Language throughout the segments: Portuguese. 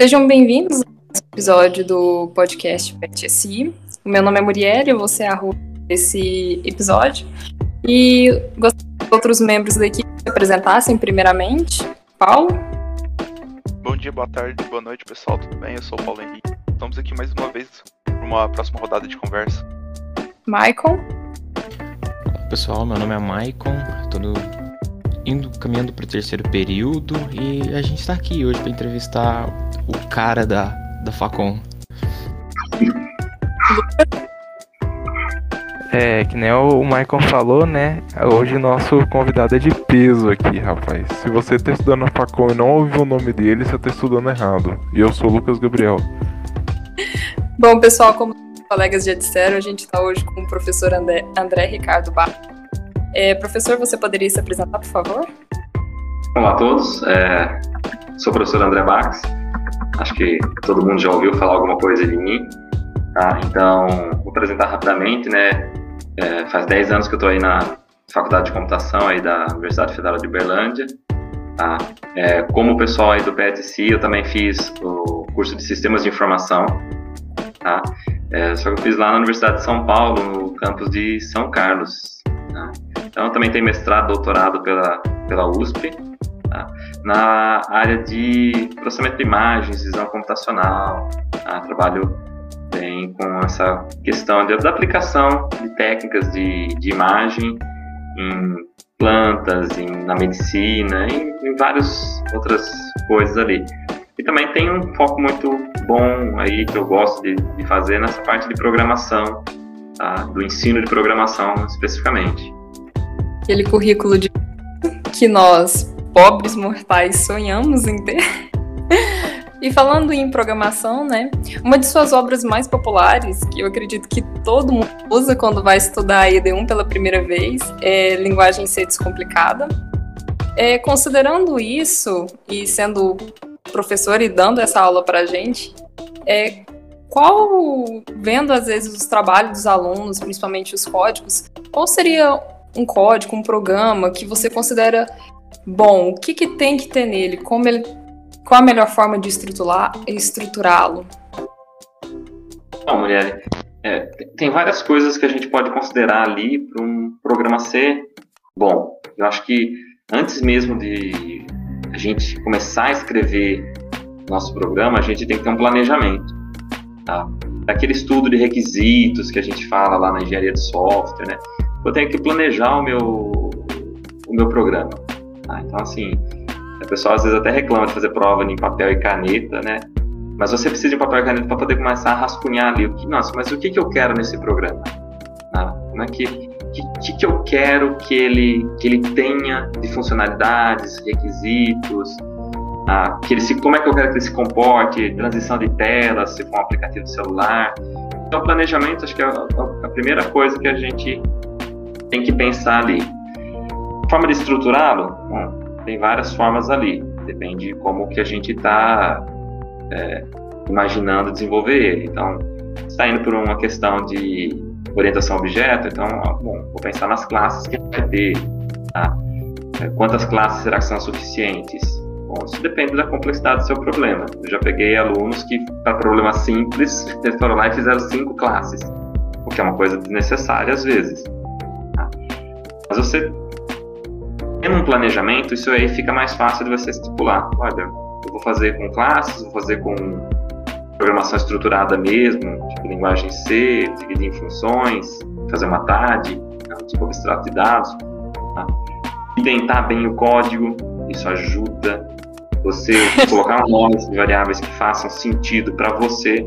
Sejam bem-vindos ao episódio do podcast PetSI. O meu nome é Muriel, eu vou ser a host desse episódio. E gostaria que outros membros da equipe se apresentassem primeiramente. Paulo? Bom dia, boa tarde, boa noite, pessoal. Tudo bem? Eu sou o Paulo Henrique. Estamos aqui mais uma vez para uma próxima rodada de conversa. Michael? Pessoal, meu nome é Maicon, estou no... indo caminhando para o terceiro período e a gente está aqui hoje para entrevistar o cara da, da Facom. É, que nem o Maicon falou, né? Hoje nosso convidado é de peso aqui, rapaz. Se você está estudando na Facom e não ouviu o nome dele, você está estudando errado. E eu sou o Lucas Gabriel. Bom, pessoal, como colegas já disseram, a gente está hoje com o professor André, André Ricardo Bar. É, professor, você poderia se apresentar, por favor? Olá a todos, é, sou o professor André Bax. Acho que todo mundo já ouviu falar alguma coisa de mim. Tá? Então, vou apresentar rapidamente, né? É, faz 10 anos que eu estou aí na Faculdade de Computação aí da Universidade Federal de Uberlândia. Tá? É, como o pessoal aí do PETC, eu também fiz o curso de Sistemas de Informação. Tá? É, só que eu fiz lá na Universidade de São Paulo, no campus de São Carlos. Tá? Então, também tenho mestrado, doutorado pela, pela USP, tá? na área de processamento de imagens, visão computacional. Tá? Trabalho bem com essa questão de, da aplicação de técnicas de, de imagem em plantas, em, na medicina, em, em várias outras coisas ali. E também tem um foco muito bom aí que eu gosto de, de fazer nessa parte de programação, tá? do ensino de programação especificamente. Aquele currículo de que nós, pobres mortais, sonhamos em ter. E falando em programação, né? Uma de suas obras mais populares, que eu acredito que todo mundo usa quando vai estudar a ED1 pela primeira vez, é Linguagem C Descomplicada. É, considerando isso e sendo professor e dando essa aula para a gente, é, qual, vendo às vezes os trabalhos dos alunos, principalmente os códigos, qual seria um código, um programa que você considera bom? O que, que tem que ter nele? Como ele, qual a melhor forma de estruturá-lo? Bom, mulher, é, tem várias coisas que a gente pode considerar ali para um programa ser bom. Eu acho que antes mesmo de a gente começar a escrever nosso programa, a gente tem que ter um planejamento. Tá? Aquele estudo de requisitos que a gente fala lá na engenharia de software, né? Eu tenho que planejar o meu, o meu programa. Tá? Então, assim, o pessoal às vezes até reclama de fazer prova em papel e caneta, né? Mas você precisa de papel e caneta para poder começar a rascunhar ali nossa, mas o que, que eu quero nesse programa? Tá? Como é que que, que, que eu quero que ele, que ele tenha de funcionalidades, requisitos, ah, que ele se, como é que eu quero que ele se comporte, transição de tela, se for um aplicativo celular. Então, planejamento, acho que é a, a primeira coisa que a gente tem que pensar ali. Forma de estruturá-lo? Bom, tem várias formas ali, depende de como que a gente está é, imaginando desenvolver ele. Então, está indo por uma questão de orientação objeto, então, bom, vou pensar nas classes que vai ter, tá? É, quantas classes será que são suficientes? Bom, isso depende da complexidade do seu problema. Eu já peguei alunos que, para problemas simples, foram lá e fizeram cinco classes, o que é uma coisa desnecessária às vezes. Tá? Mas você, tendo um planejamento, isso aí fica mais fácil de você estipular. Olha, eu vou fazer com classes, vou fazer com programação estruturada mesmo, tipo linguagem C, dividir em funções, fazer uma TAD, né, tipo abstrato de dados. Tá? Indentar bem o código, isso ajuda. Você colocar nomes de variáveis que façam sentido para você.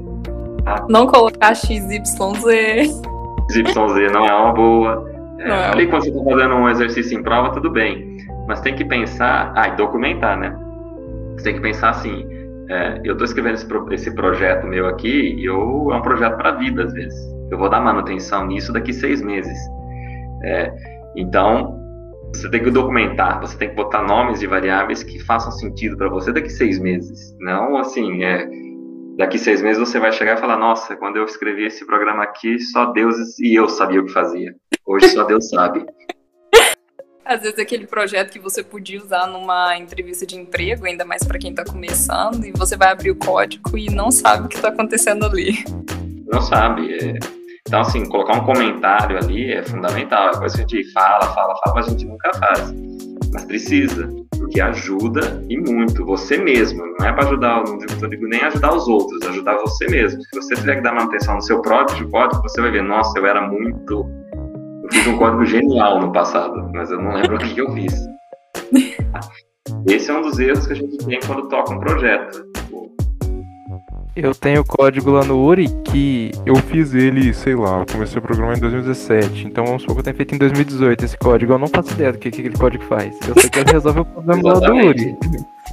Tá? Não colocar XYZ. XYZ não é uma boa. É, não. Ali quando você está fazendo um exercício em prova, tudo bem. Mas tem que pensar, ah, e documentar, né? Você tem que pensar assim, é, eu estou escrevendo esse, esse, projeto meu aqui e eu, é um projeto para a vida, às vezes. Eu vou dar manutenção nisso daqui seis meses. É, então, você tem que documentar, você tem que botar nomes de variáveis que façam sentido para você daqui seis meses. Não assim, é, daqui seis meses você vai chegar e falar: Nossa, quando eu escrevi esse programa aqui, só Deus e eu sabia o que fazia. Hoje só Deus sabe. Às vezes aquele projeto que você podia usar numa entrevista de emprego, ainda mais para quem está começando, e você vai abrir o código e não sabe o que está acontecendo ali. Não sabe. É... Então, assim, colocar um comentário ali é fundamental. É coisa que a gente fala, fala, fala, mas a gente nunca faz. Mas precisa, porque ajuda e muito. Você mesmo. Não é para ajudar, não digo nem ajudar os outros, ajudar você mesmo. Se você tiver que dar manutenção no seu próprio código, você vai ver, nossa, eu era muito fiz um código genial no passado, mas eu não lembro o que, eu fiz. Esse é um dos erros que a gente tem quando toca um projeto. Eu tenho código lá no Uri que eu fiz ele, sei lá, eu comecei a programar em 2017. Então vamos supor que eu tenha feito em 2018 esse código. Eu não faço ideia do que, que aquele código faz. Eu sei que ele resolve o problema lá do Uri.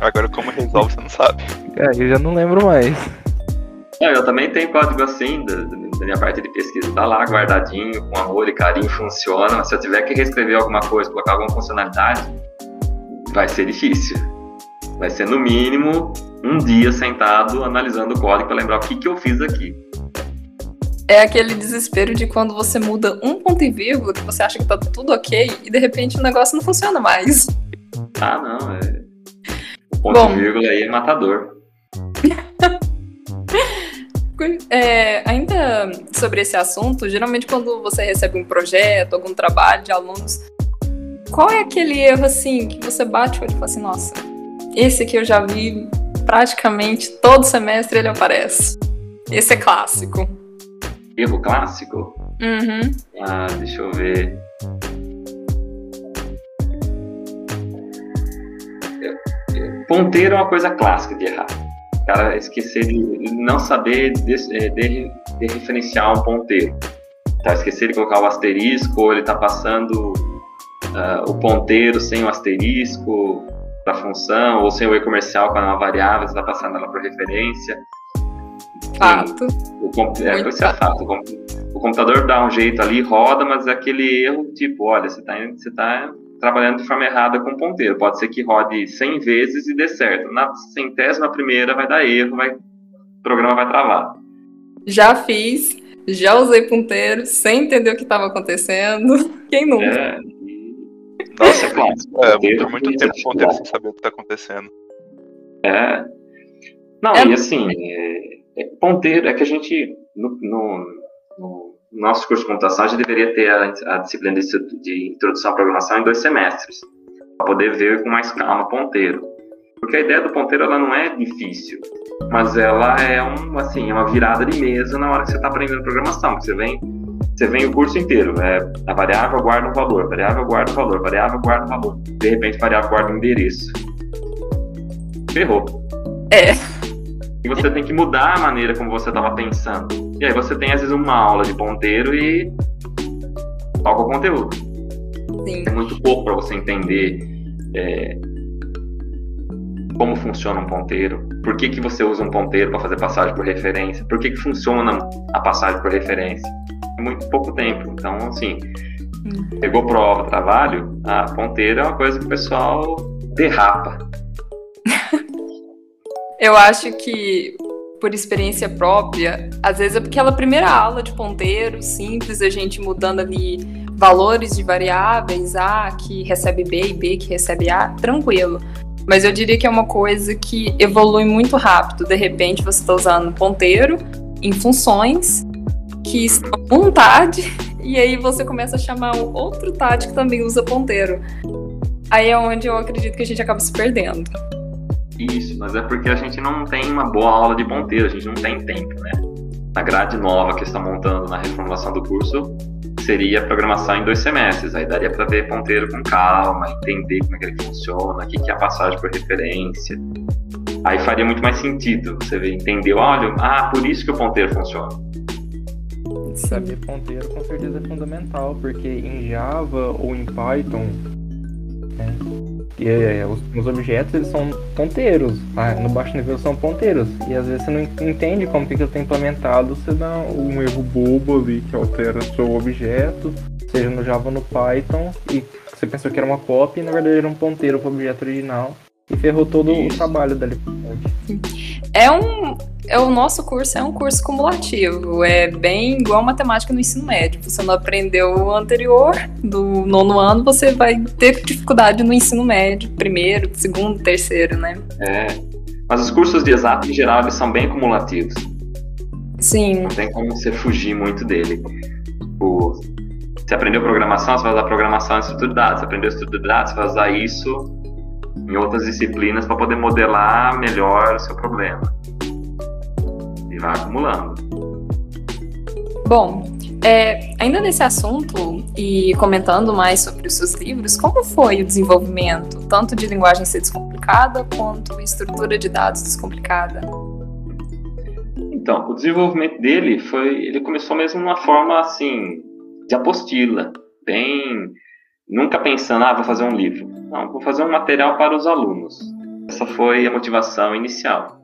Agora como resolve, você não sabe. É, eu já não lembro mais. Eu também tenho código assim, da, da, minha parte de pesquisa. Tá lá guardadinho, com amor e carinho, funciona. Se eu tiver que reescrever alguma coisa, colocar alguma funcionalidade, vai ser difícil. Vai ser no mínimo um dia sentado analisando o código para lembrar o que, que eu fiz aqui. É aquele desespero de quando você muda um ponto e vírgula, que você acha que tá tudo ok, e de repente o negócio não funciona mais. Ah, não. É... O ponto Bom, e vírgula aí é matador. É, ainda sobre esse assunto, geralmente quando você recebe um projeto, algum trabalho de alunos, qual é aquele erro assim que você bate o olho e fala assim, nossa, esse aqui eu já vi praticamente todo semestre ele aparece. Esse é clássico. Erro clássico? Uhum. Ah, deixa eu ver. Ponteiro é uma coisa clássica de errar cara esquecer de não saber de, de, de referenciar um ponteiro. Tá? Esquecer de colocar o asterisco, ou ele está passando uh, o ponteiro sem o asterisco da função, ou sem o e comercial com uma variável, você está passando ela por referência. Fato. O, é, é fato. O, computador dá um jeito ali, roda, mas é aquele erro tipo, olha, você está você tá trabalhando de forma errada com ponteiro. Pode ser que rode 100 vezes e dê certo. Na centésima primeira vai dar erro, vai, o programa vai travar. Já fiz, já usei ponteiro sem entender o que estava acontecendo. Quem nunca? É, Nossa, é clássico. É, muito, muito tempo ponteiro sem saber o que está acontecendo. É. Não, é. e assim, é, é, ponteiro é que a gente, no, no, no nosso curso de computação, gente deveria ter a, a disciplina de, de, introdução à programação em dois semestres, para poder ver com mais calma ponteiro. Porque a ideia do ponteiro ela não é difícil, mas ela é um, assim, uma virada de mesa na hora que você está aprendendo programação. Você vem, você vem o curso inteiro, é, a variável guarda o valor, variável guarda o valor, variável guarda o valor. De repente, variável guarda o endereço. Ferrou. É. E você tem que mudar a maneira como você estava pensando. E aí você tem, às vezes, uma aula de ponteiro e toca o conteúdo. Sim. É muito pouco para você entender é, como funciona um ponteiro, por que, que você usa um ponteiro para fazer passagem por referência, por que, que funciona a passagem por referência. É muito pouco tempo. Então, assim, hum. pegou prova, trabalho, a ponteiro é uma coisa que o pessoal derrapa. Eu acho que, por experiência própria, às vezes é porque aquela primeira aula de ponteiro, simples, a gente mudando ali valores de variáveis, A que recebe B e B que recebe A, tranquilo. Mas eu diria que é uma coisa que evolui muito rápido. De repente, você está usando ponteiro em funções que estão um TAD, e aí você começa a chamar um outro TAD que também usa ponteiro. Aí é onde eu acredito que a gente acaba se perdendo. Isso, mas é porque a gente não tem uma boa aula de ponteiro, a gente não tem tempo, né? A grade nova que está montando na reformulação do curso seria programação em dois semestres. Aí daria para ver ponteiro com calma, entender como é que ele funciona, o que é a passagem por referência. Aí faria muito mais sentido. Você entender, olha, ah, por isso que o ponteiro funciona. Saber ponteiro com certeza é fundamental, porque em Java ou em Python, né, é, os, os, objetos eles são ponteiros, tá? no baixo nível são ponteiros. E às vezes você não entende como que aquilo está implementado, você dá um erro bobo ali que altera seu objeto, seja no Java ou no Python, e você pensou que era uma cópia e na verdade era um ponteiro para o objeto original. E ferrou todo Isso. o trabalho dali. É um. é o nosso curso é um curso cumulativo, é bem igual matemática no ensino médio. Você não aprendeu o anterior, do nono ano, você vai ter dificuldade no ensino médio, primeiro, segundo, terceiro, né? É. Mas os cursos de exato, em geral, eles são bem cumulativos. Sim. Não tem como você fugir muito dele. Tipo, você aprendeu programação, você vai usar programação em estrutura de dados. Você aprendeu estrutura de dados, você vai usar isso em outras disciplinas para poder modelar melhor o seu problema. E vai acumulando. Bom, é, ainda nesse assunto e comentando mais sobre os seus livros, como foi o desenvolvimento tanto de linguagem C descomplicada quanto estrutura de dados descomplicada? Então, o desenvolvimento dele foi, ele começou mesmo numa forma assim de apostila, bem nunca pensando, ah, vou fazer um livro. Não, vou fazer um material para os alunos. Essa foi a motivação inicial.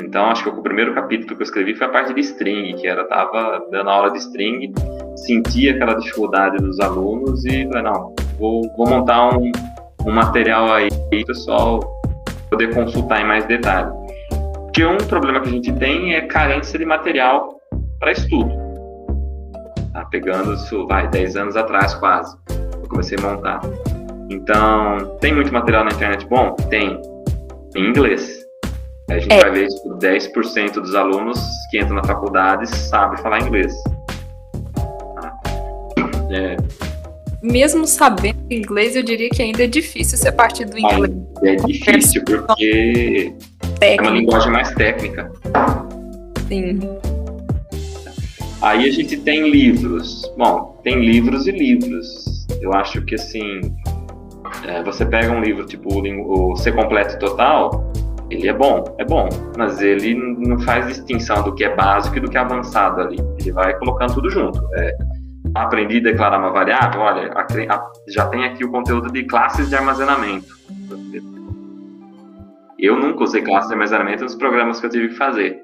Então, acho que o primeiro capítulo que eu escrevi foi a parte de string, que era tava dando aula de string, sentia aquela dificuldade dos alunos e falei, não, vou, vou montar um, um material aí, pessoal poder consultar em mais detalhe. Porque um problema que a gente tem é carência de material para estudo. Tá pegando isso, vai, 10 anos atrás quase comecei a montar. Então, tem muito material na internet bom? Tem. Em inglês. A gente é. vai ver que tipo, 10% dos alunos que entram na faculdade sabem falar inglês. É. Mesmo sabendo inglês, eu diria que ainda é difícil ser partir do inglês. É difícil, porque técnica. é uma linguagem mais técnica. Sim. Aí a gente tem livros. Bom, tem livros e livros eu acho que assim, é, você pega um livro tipo o Ser Completo e Total, ele é bom, é bom, mas ele não faz distinção do que é básico e do que é avançado ali. Ele vai colocando tudo junto. É, aprendi a declarar uma variável, olha, já tem aqui o conteúdo de classes de armazenamento. Eu nunca usei classes de armazenamento nos programas que eu tive que fazer.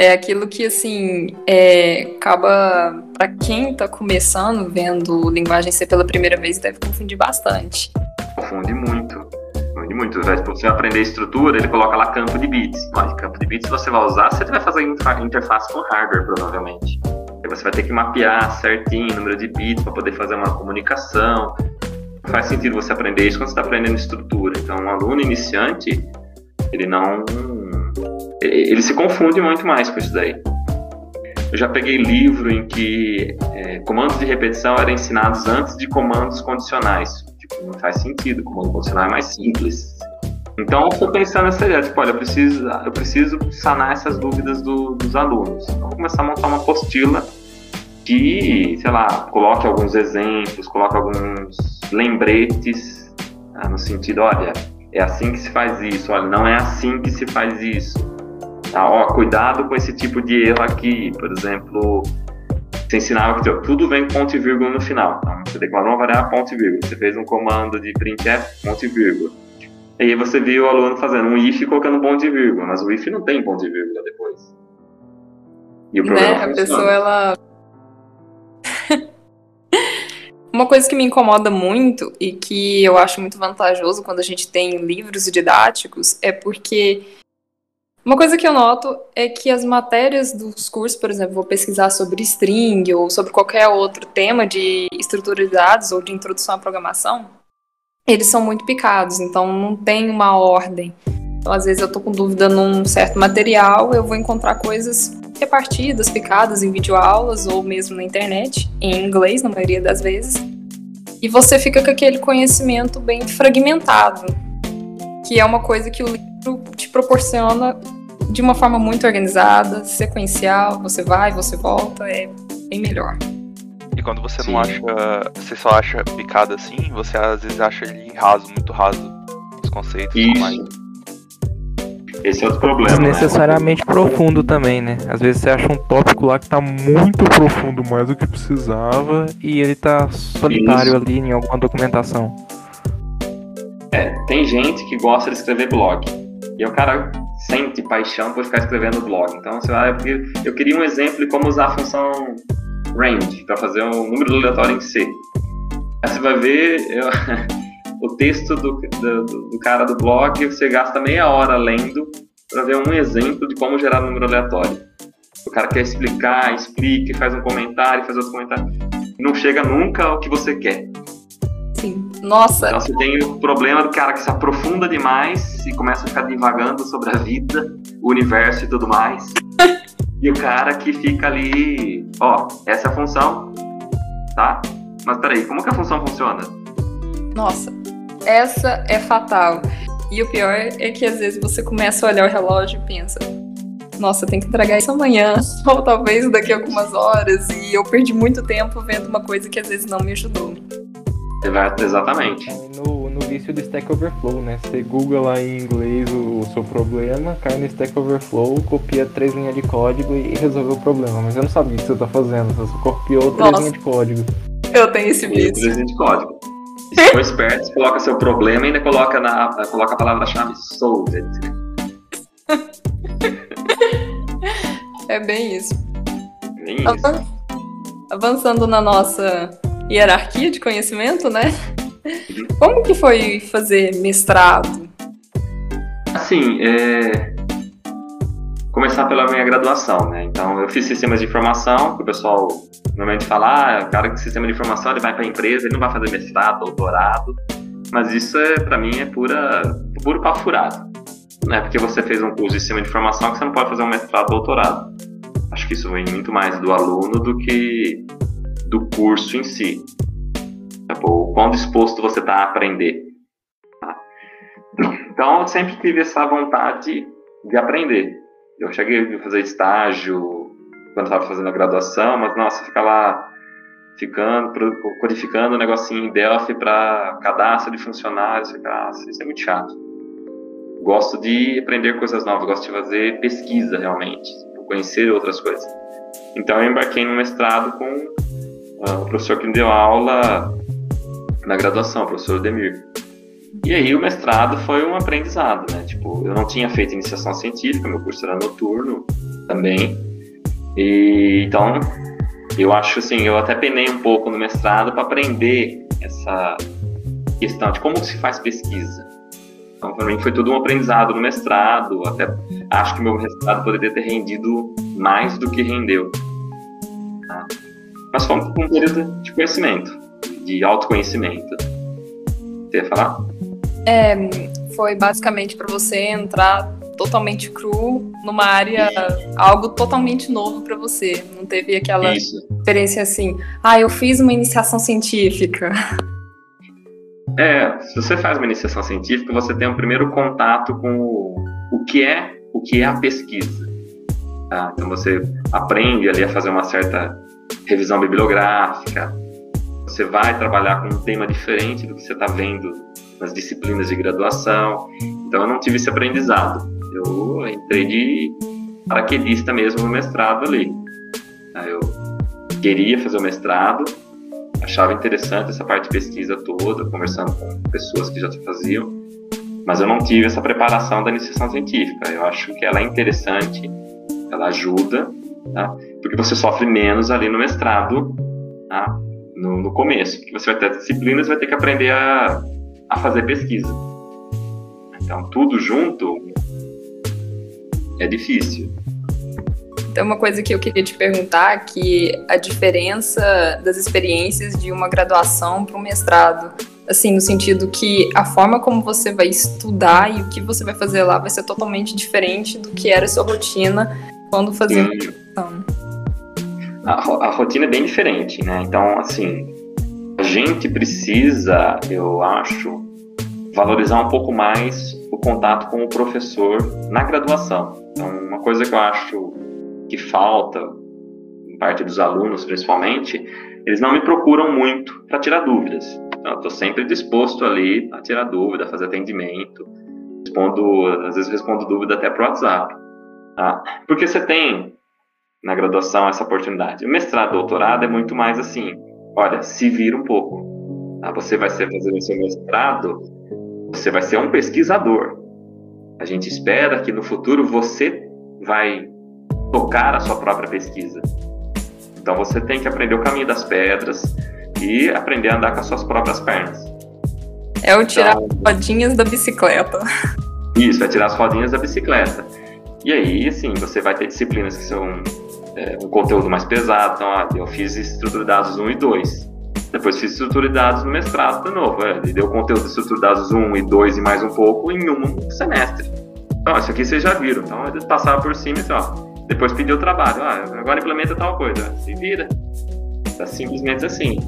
É aquilo que, assim, é, acaba, para quem está começando, vendo linguagem C pela primeira vez, deve confundir bastante. Confunde muito. Confunde muito. Se você aprender estrutura, ele coloca lá campo de bits. Mas campo de bits você vai usar, você vai fazer interface com hardware, provavelmente. Aí você vai ter que mapear certinho o número de bits para poder fazer uma comunicação. Faz sentido você aprender isso quando você está aprendendo estrutura. Então, um aluno iniciante, ele não ele se confunde muito mais com isso daí. Eu já peguei livro em que é, comandos de repetição eram ensinados antes de comandos condicionais. Tipo, não faz sentido, comando condicional é mais simples. Então, eu estou pensando nessa ideia, tipo, olha, eu preciso, eu preciso sanar essas dúvidas do, dos alunos. Então, vou começar a montar uma apostila que, sei lá, coloque alguns exemplos, coloque alguns lembretes, né, no sentido, olha, é assim que se faz isso, olha, não é assim que se faz isso. Tá, ó, cuidado com esse tipo de erro aqui. Por exemplo, você ensinava que tudo vem ponto e vírgula no final. Tá? Você declarou uma variável ponto e vírgula. Você fez um comando de printf ponto e vírgula. E aí você viu o aluno fazendo um if colocando ponto e vírgula, mas o if não tem ponto e vírgula depois. E o programa né? A pessoa, ela... Uma coisa que me incomoda muito e que eu acho muito vantajoso quando a gente tem livros didáticos é porque uma coisa que eu noto é que as matérias dos cursos, por exemplo, vou pesquisar sobre string ou sobre qualquer outro tema de estrutura de dados ou de introdução à programação, eles são muito picados, então não tem uma ordem. Então, às vezes, eu estou com dúvida num certo material, eu vou encontrar coisas repartidas, picadas em videoaulas ou mesmo na internet, em inglês, na maioria das vezes, e você fica com aquele conhecimento bem fragmentado, que é uma coisa que o te proporciona de uma forma muito organizada, sequencial, você vai, você volta, é bem melhor. E quando você Sim. não acha, você só acha picado assim, você às vezes acha ele raso, muito raso, os conceitos. Isso. Mais... Esse é outro problema. Desnecessariamente né? profundo também, né? Às vezes você acha um tópico lá que tá muito profundo, mais do que precisava, e ele tá solitário Isso. ali em alguma documentação. É, tem gente que gosta de escrever blog. E o cara sente paixão por ficar escrevendo blog. Então, você vai, eu queria um exemplo de como usar a função range para fazer um número aleatório em C. Aí você vai ver eu, o texto do, do, do, cara do blog, você gasta meia hora lendo para ver um exemplo de como gerar número aleatório. O cara quer explicar, explica, faz um comentário, faz outro comentário. Não chega nunca ao que você quer. Sim. Nossa. Então você tem o problema do cara que se aprofunda demais e começa a ficar divagando sobre a vida, o universo e tudo mais. e o cara que fica ali, ó, essa é a função, tá? Mas peraí, como que a função funciona? Nossa, essa é fatal. E o pior é que às vezes você começa a olhar o relógio e pensa: nossa, tem que entregar isso amanhã, ou talvez daqui a algumas horas, e eu perdi muito tempo vendo uma coisa que às vezes não me ajudou. Exatamente. No, no vício do Stack Overflow, né? Você google lá em inglês o, o seu problema, cai no Stack Overflow, copia três linhas de código e resolveu o problema. Mas eu não sabia o que você tá fazendo, você só copiou três linhas de código. Eu tenho esse vício. Três linhas de código. Se for esperto, você coloca seu problema e ainda coloca, na, coloca a palavra-chave solved. é bem isso. Bem isso. Avançando na nossa hierarquia de conhecimento, né? Como que foi fazer mestrado? Assim, é... começar pela minha graduação, né? Então, eu fiz sistemas de informação, que o pessoal normalmente fala, ah, o cara que sistema de informação, ele vai para a empresa, ele não vai fazer mestrado, doutorado, mas isso é, para mim, é pura, puro papo furado. Não é porque você fez um curso de sistema de informação que você não pode fazer um mestrado, doutorado. Acho que isso vem muito mais do aluno do que do curso em si. Tá o quão disposto você está a aprender. Tá? Então, eu sempre tive essa vontade de aprender. Eu cheguei a fazer estágio quando estava fazendo a graduação, mas, nossa, ficar lá ficando, codificando um negocinho em Delphi para cadastro de funcionários, isso é muito chato. Gosto de aprender coisas novas, gosto de fazer pesquisa realmente, conhecer outras coisas. Então eu embarquei no mestrado com o professor que me deu aula na graduação, o professor Demir. E aí o mestrado foi um aprendizado, né? Tipo, eu não tinha feito iniciação científica, meu curso era noturno também. E então eu acho assim, eu até penei um pouco no mestrado para aprender essa questão de como se faz pesquisa. Então, para mim foi tudo um aprendizado no mestrado. Até acho que meu mestrado poderia ter rendido mais do que rendeu. Mas foi um período de conhecimento, de autoconhecimento. Você ia falar? É, foi basicamente para você entrar totalmente cru numa área, algo totalmente novo para você. Não teve aquela Isso. experiência assim, ah, eu fiz uma iniciação científica. É, se você faz uma iniciação científica, você tem um primeiro contato com o, o que é o que é a pesquisa. Tá? Então você aprende ali a fazer uma certa revisão bibliográfica, você vai trabalhar com um tema diferente do que você está vendo nas disciplinas de graduação. Então eu não tive esse aprendizado. Eu entrei de paraquedista mesmo no mestrado ali. Eu queria fazer o mestrado, achava interessante essa parte de pesquisa toda, conversando com pessoas que já faziam, mas eu não tive essa preparação da iniciação científica. Eu acho que ela é interessante, ela ajuda, tá? porque você sofre menos ali no mestrado, tá? no, no, começo, porque você vai ter disciplinas, vai ter que aprender a, a fazer pesquisa. Então, tudo junto é difícil. Então, uma coisa que eu queria te perguntar, que a diferença das experiências de uma graduação para um mestrado, assim, no sentido que a forma como você vai estudar e o que você vai fazer lá vai ser totalmente diferente do que era a sua rotina quando fazia graduação. A, a rotina é bem diferente, né? Então, assim, a gente precisa, eu acho, valorizar um pouco mais o contato com o professor na graduação. Então, uma coisa que eu acho que falta, em parte dos alunos principalmente, eles não me procuram muito para tirar dúvidas. Então, eu estou sempre disposto ali a tirar dúvida, a fazer atendimento. Respondo, às vezes respondo dúvida até para o WhatsApp. Tá? Porque você tem na graduação essa oportunidade. O mestrado, doutorado é muito mais assim, olha, se vira um pouco. Tá? Você vai ser fazer o seu mestrado, você vai ser um pesquisador. A gente espera que no futuro você vai tocar a sua própria pesquisa. Então você tem que aprender o caminho das pedras e aprender a andar com as suas próprias pernas. É o tirar então, as rodinhas da bicicleta. Isso, é tirar as rodinhas da bicicleta. E aí, assim, você vai ter disciplinas que são é, um conteúdo mais pesado. Então, ah, eu fiz estrutura de dados 1 e 2. Depois fiz estrutura de dados no mestrado de novo. É, ele deu conteúdo de estrutura de dados 1 e 2 e mais um pouco em um semestre. Então, isso aqui vocês já viram. Então, ele passava por cima e assim, depois pediu o trabalho. Ah, agora implementa tal coisa. Se vira. Tá simplesmente assim.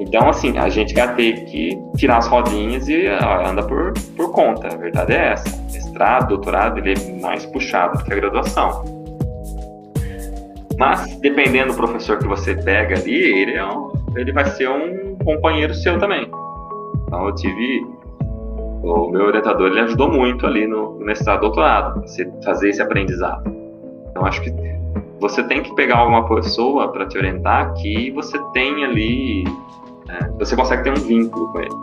Então, assim, a gente vai ter que tirar as rodinhas e anda por, por conta. A verdade é essa. Mestrado, doutorado, ele é mais puxado do que a graduação. Mas, dependendo do professor que você pega ali, ele, é um, ele vai ser um companheiro seu também. Então, eu tive. O meu orientador ele ajudou muito ali no, no mestrado, doutorado, você fazer esse aprendizado. Então, acho que você tem que pegar alguma pessoa para te orientar que você tem ali né? Você consegue ter um vínculo com ele.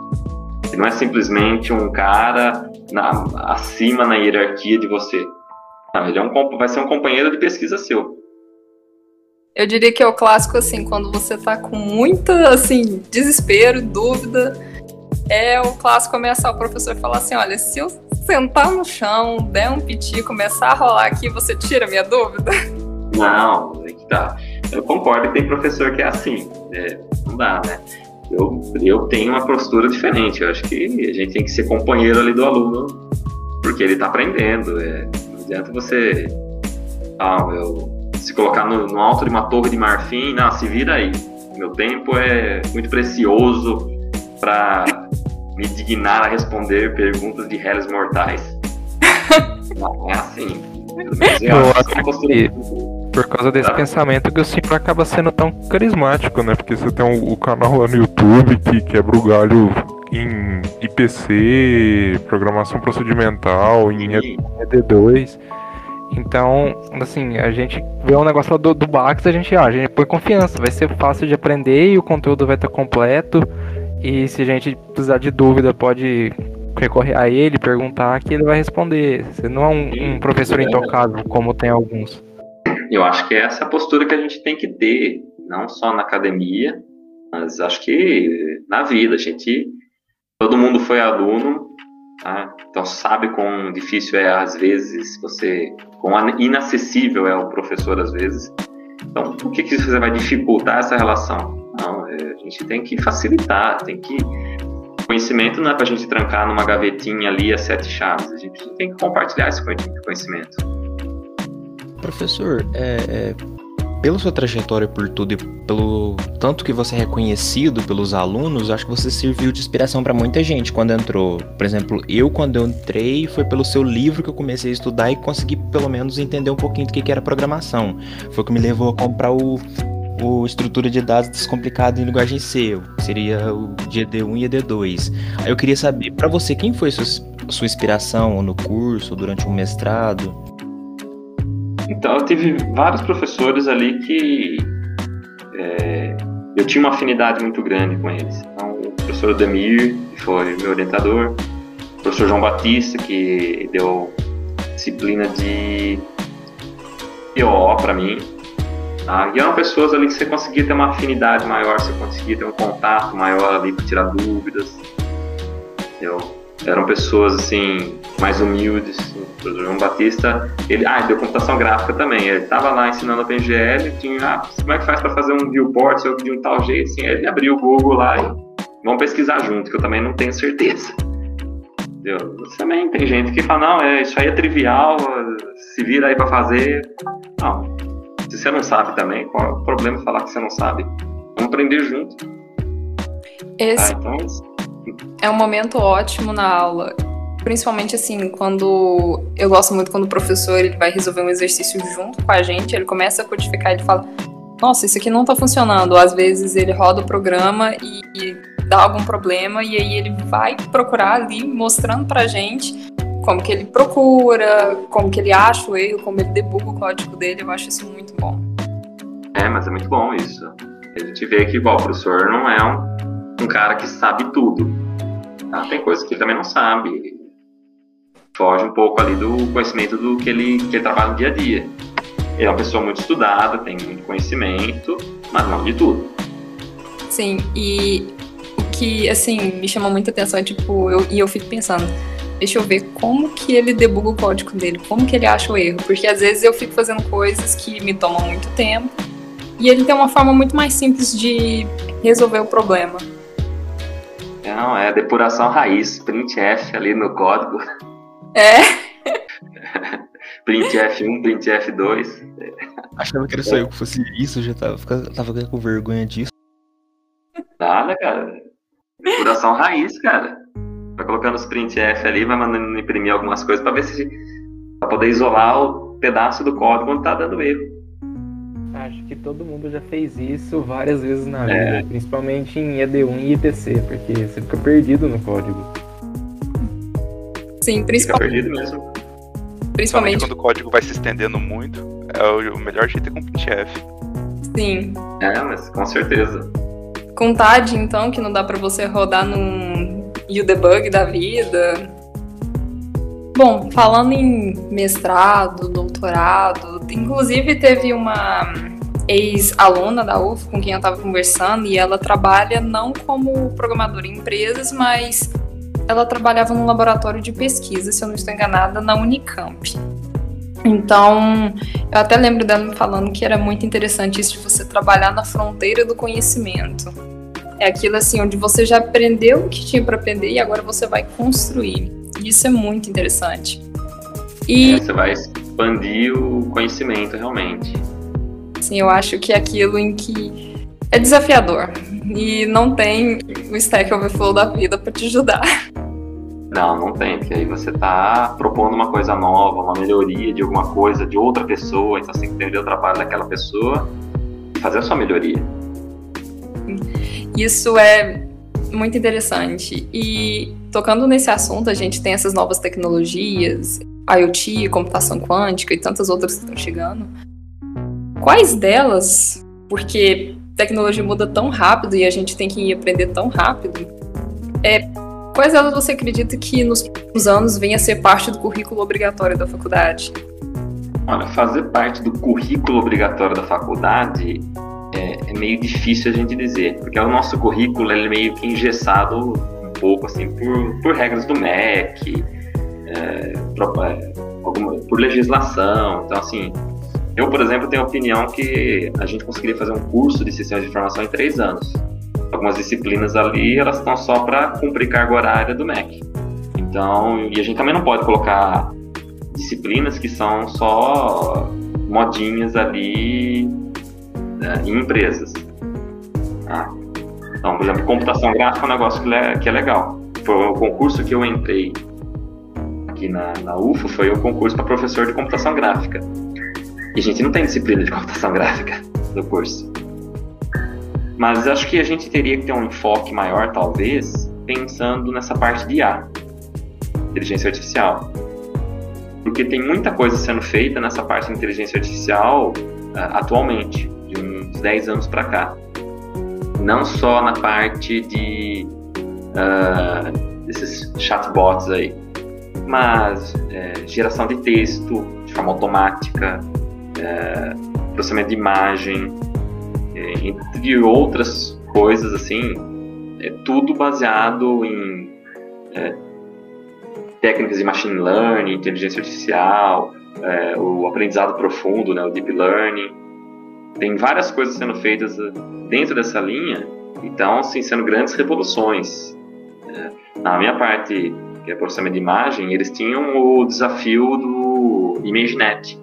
Ele não é simplesmente um cara na, acima na hierarquia de você. Não, ele é um, vai ser um companheiro de pesquisa seu. Eu diria que é o clássico assim, quando você tá com muita assim, desespero, dúvida, é o clássico começar o professor falar assim, olha, se eu sentar no chão, der um piti, começar a rolar aqui, você tira minha dúvida? Não, é que tá. Eu concordo que tem professor que é assim. É, não dá, né? Eu, eu tenho uma postura diferente. Eu acho que a gente tem que ser companheiro ali do aluno, porque ele está aprendendo. É, não adianta você ah, eu, se colocar no, no, alto de uma torre de marfim, não, se vira aí. Meu tempo é muito precioso para me dignar a responder perguntas de réis mortais. Não é assim. Eu, eu acho que por causa desse pensamento que o Simple acaba sendo tão carismático, né? Porque você tem o, o canal lá no YouTube que quebra o galho em IPC, programação procedimental, em ED2. Então, assim, a gente vê um negócio lá do, do Bax, a gente, ah, a gente põe confiança, vai ser fácil de aprender e o conteúdo vai estar completo. E se a gente precisar de dúvida, pode recorrer a ele, perguntar que ele vai responder. Você não é um, um professor intocável como tem alguns. Eu acho que é essa postura que a gente tem que ter, não só na academia, mas acho que na vida. A gente, todo mundo foi aluno, tá? então sabe quão difícil é às vezes você, quão inacessível é o professor às vezes. Então, por que, que você vai dificultar essa relação? Não, é, a gente tem que facilitar, tem que conhecimento não é para a gente trancar numa gavetinha ali as sete chaves. A gente tem que compartilhar esse conhecimento. Professor, é, é, pela sua trajetória por tudo e pelo tanto que você é reconhecido pelos alunos, acho que você serviu de inspiração para muita gente quando entrou. Por exemplo, eu quando eu entrei foi pelo seu livro que eu comecei a estudar e consegui pelo menos entender um pouquinho do que, que era programação. Foi o que me levou a comprar o, o estrutura de dados descomplicado em linguagem C, seria o de ED1 e ED2. Aí eu queria saber, para você, quem foi sua, sua inspiração no curso, durante o mestrado? Então, eu tive vários professores ali que é, eu tinha uma afinidade muito grande com eles. Então, o professor Demir, que foi meu orientador, o professor João Batista, que deu disciplina de PO para mim. Tá? E eram pessoas ali que você conseguia ter uma afinidade maior, você conseguia ter um contato maior ali para tirar dúvidas. Entendeu? Eram pessoas assim mais humildes. O João Batista, ele, ah, deu computação gráfica também. Ele estava lá ensinando a PGL, tinha, ah, como é que faz para fazer um viewport se eu de um tal jeito? Assim, ele abriu o Google lá e vamos pesquisar junto, que eu também não tenho certeza. Entendeu? Também tem gente que fala, não, é, isso aí é trivial, se vira aí para fazer. Não, se você não sabe também, qual é o problema falar que você não sabe? Vamos aprender junto. Esse... Tá, então, é um momento ótimo na aula. Principalmente assim, quando eu gosto muito quando o professor ele vai resolver um exercício junto com a gente, ele começa a codificar, ele fala: "Nossa, isso aqui não tá funcionando". Às vezes ele roda o programa e, e dá algum problema e aí ele vai procurar ali mostrando pra gente como que ele procura, como que ele acha o erro, como ele debuga o código dele. Eu acho isso muito bom. É, mas é muito bom isso. A gente vê que igual o professor não é um, um cara que sabe tudo. Tá? Tem coisas que ele também não sabe. Foge um pouco ali do conhecimento do que ele, que ele trabalha no dia a dia. Ele é uma pessoa muito estudada, tem muito conhecimento, mas não de tudo. Sim, e o que, assim, me chama muita atenção é, tipo, eu, e eu fico pensando, deixa eu ver como que ele debuga o código dele, como que ele acha o erro, porque às vezes eu fico fazendo coisas que me tomam muito tempo e ele tem uma forma muito mais simples de resolver o problema. Não, é depuração raiz, printf ali no código. É. printf1, printf2. Achava que era só eu que fosse isso, já tava, tava com vergonha disso. Nada, cara. Depuração raiz, cara. Vai colocando os printf ali, vai mandando imprimir algumas coisas para ver se. pra poder isolar o pedaço do código onde tá dando erro. Acho que todo mundo já fez isso várias vezes na vida, é. principalmente em ED1 e ITC, porque você fica perdido no código. Sim, principalmente. Fica perdido mesmo. Principalmente quando o código vai se estendendo muito, é o melhor jeito é com printf. Sim. É, mas com certeza. Com TAD, então, que não dá para você rodar num UDebug da vida. Bom, falando em mestrado, doutorado, inclusive teve uma ex-aluna da UF com quem eu estava conversando e ela trabalha não como programadora em empresas, mas ela trabalhava num laboratório de pesquisa, se eu não estou enganada, na Unicamp. Então, eu até lembro dela me falando que era muito interessante isso de você trabalhar na fronteira do conhecimento. É aquilo assim, onde você já aprendeu o que tinha para aprender e agora você vai construir. Isso é muito interessante. E é, você vai expandir o conhecimento realmente. Sim, eu acho que é aquilo em que é desafiador e não tem o Stack Overflow da vida para te ajudar. Não, não tem, porque aí você está propondo uma coisa nova, uma melhoria de alguma coisa de outra pessoa, então você tem que entender o trabalho daquela pessoa e fazer a sua melhoria. Isso é muito interessante. E tocando nesse assunto, a gente tem essas novas tecnologias, IoT, computação quântica e tantas outras que estão chegando. Quais delas, porque tecnologia muda tão rápido e a gente tem que aprender tão rápido, é, quais delas você acredita que nos próximos anos venha a ser parte do currículo obrigatório da faculdade? Olha, fazer parte do currículo obrigatório da faculdade é, é, meio difícil a gente dizer, porque o nosso currículo é meio que engessado um pouco assim por, por regras do MEC, é, alguma, por legislação. Então, assim, eu, por exemplo, tenho a opinião que a gente conseguiria fazer um curso de sistemas de informação em três anos. Algumas disciplinas ali, elas estão só para cumprir carga horária do MEC. Então, e a gente também não pode colocar disciplinas que são só modinhas ali né, em empresas. Tá? Então, por exemplo, computação gráfica é um negócio que é, é legal. Foi o concurso que eu entrei aqui na, na UFO, foi o concurso para professor de computação gráfica. E a gente não tem disciplina de computação gráfica no curso. Mas acho que a gente teria que ter um enfoque maior, talvez, pensando nessa parte de IA, inteligência artificial. Porque tem muita coisa sendo feita nessa parte de inteligência artificial uh, atualmente de uns 10 anos para cá. Não só na parte de uh, chatbots aí, mas é, geração de texto de forma automática, é, processamento de imagem, é, entre outras coisas assim, é tudo baseado em é, técnicas de machine learning, inteligência artificial, é, o aprendizado profundo, né, o deep learning tem várias coisas sendo feitas dentro dessa linha, então, assim, sendo grandes revoluções. É, na minha parte, é processamento de imagem, eles tinham o desafio do ImageNet,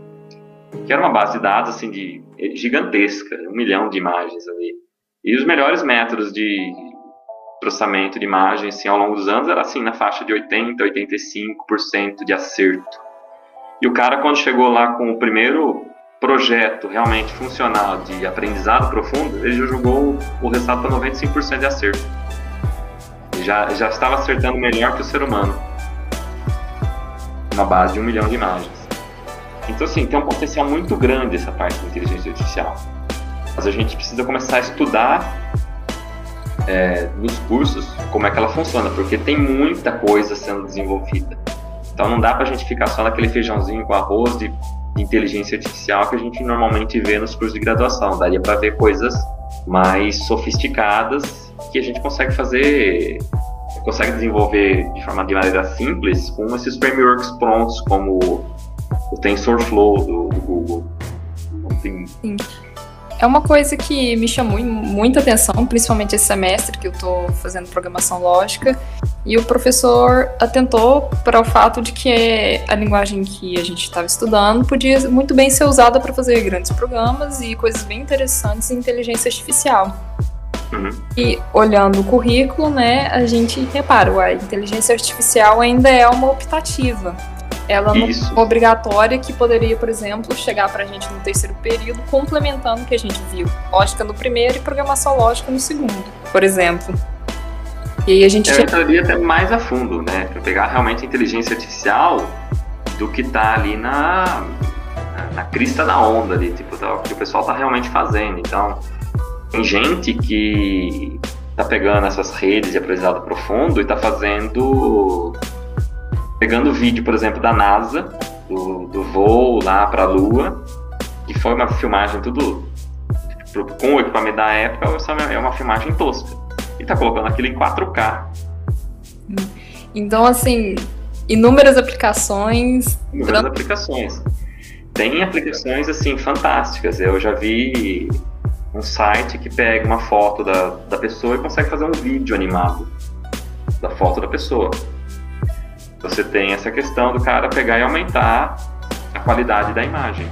que era uma base de dados, assim, de, gigantesca, um milhão de imagens ali. E os melhores métodos de processamento de imagens, assim, ao longo dos anos, era, assim, na faixa de 80%, 85% de acerto. E o cara, quando chegou lá com o primeiro projeto realmente funcional de aprendizado profundo, ele já jogou o resultado para 95% de acerto. Já, já estava acertando melhor que o ser humano. Uma base de um milhão de imagens. Então, assim, tem um potencial muito grande essa parte da inteligência artificial. Mas a gente precisa começar a estudar é, nos cursos como é que ela funciona, porque tem muita coisa sendo desenvolvida. Então não dá para a gente ficar só naquele feijãozinho com arroz de de inteligência artificial que a gente normalmente vê nos cursos de graduação. Daria para ver coisas mais sofisticadas que a gente consegue fazer consegue desenvolver de forma de maneira simples com esses frameworks prontos, como o TensorFlow do, do Google. Sim. É uma coisa que me chamou muita atenção, principalmente esse semestre que eu estou fazendo programação lógica, e o professor atentou para o fato de que a linguagem que a gente estava estudando podia muito bem ser usada para fazer grandes programas e coisas bem interessantes em inteligência artificial. Uhum. E olhando o currículo, né, a gente repara, a inteligência artificial ainda é uma optativa. Ela não é obrigatória que poderia, por exemplo, chegar para a gente no terceiro período, complementando o que a gente viu. Lógica no primeiro e programação lógica no segundo, por exemplo. E aí a gente. Eu entraria até mais a fundo, né? Para pegar realmente a inteligência artificial do que tá ali na, na, na crista da onda ali, tipo, o que o pessoal tá realmente fazendo. Então, tem gente que tá pegando essas redes de aprendizado profundo e tá fazendo pegando vídeo, por exemplo, da NASA, do, do voo lá para a Lua, que foi uma filmagem tudo com o equipamento da época, é uma filmagem tosca. E tá colocando aquilo em 4K. Então, assim, inúmeras aplicações. Inúmeras aplicações. Tem aplicações, assim, fantásticas. Eu já vi um site que pega uma foto da, da pessoa e consegue fazer um vídeo animado da foto da pessoa. Você tem essa questão do cara pegar e aumentar a qualidade da imagem.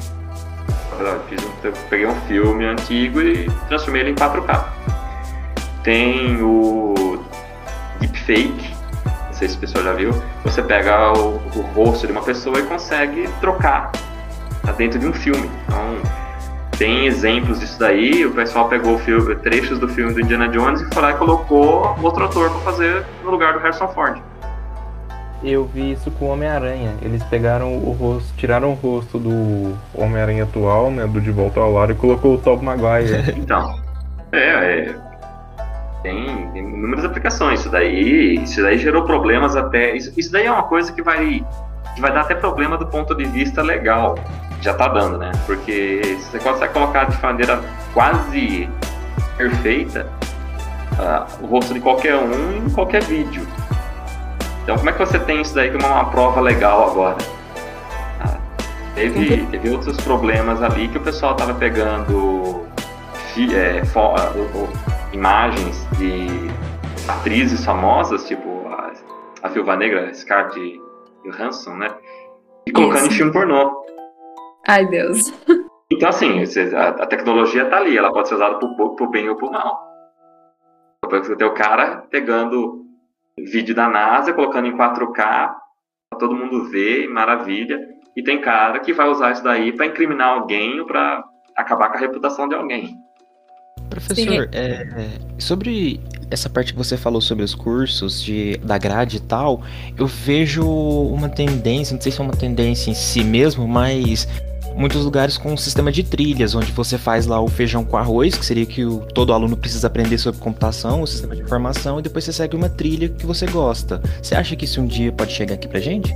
Eu, fiz um, eu peguei um filme antigo e transformei ele em 4K. Tem o deepfake, não sei se o pessoal já viu. Você pega o, o rosto de uma pessoa e consegue trocar dentro de um filme. Então, tem exemplos disso daí. O pessoal pegou filme, trechos do filme do Indiana Jones e foi lá e colocou outro ator para fazer no lugar do Harrison Ford eu vi isso com o Homem-Aranha. Eles pegaram o rosto, tiraram o rosto do Homem-Aranha atual, né, do De Volta ao Lar, e colocou o Tobey Maguire. então, é, é tem, tem inúmeras aplicações. Isso daí, isso daí gerou problemas até. Isso, isso daí é uma coisa que vai, que vai dar até problema do ponto de vista legal. Já tá dando, né? Porque você consegue colocar de maneira quase perfeita uh, o rosto de qualquer um em qualquer vídeo. Então, como é que você tem isso daí como uma prova legal agora? Ah, teve, teve outros problemas ali que o pessoal estava pegando é, fo, imagens de atrizes famosas, tipo a, a Viúva Negra, Scarlett Johansson, né? E colocando isso. em filme pornô. Ai, Deus. Então, assim, a, tecnologia tá ali, ela pode ser usada pro, pro bem ou pro mal. Você tem o cara pegando vídeo da NASA, colocando em 4K, para todo mundo ver, maravilha. E tem cara que vai usar isso daí para incriminar alguém ou para acabar com a reputação de alguém. Professor, é, sobre essa parte que você falou sobre os cursos de, da grade e tal, eu vejo uma tendência, não sei se é uma tendência em si mesmo, mas muitos lugares com um sistema de trilhas, onde você faz lá o feijão com arroz, que seria que o, todo aluno precisa aprender sobre computação, o sistema de informação, e depois você segue uma trilha que você gosta. Você acha que isso um dia pode chegar aqui pra gente?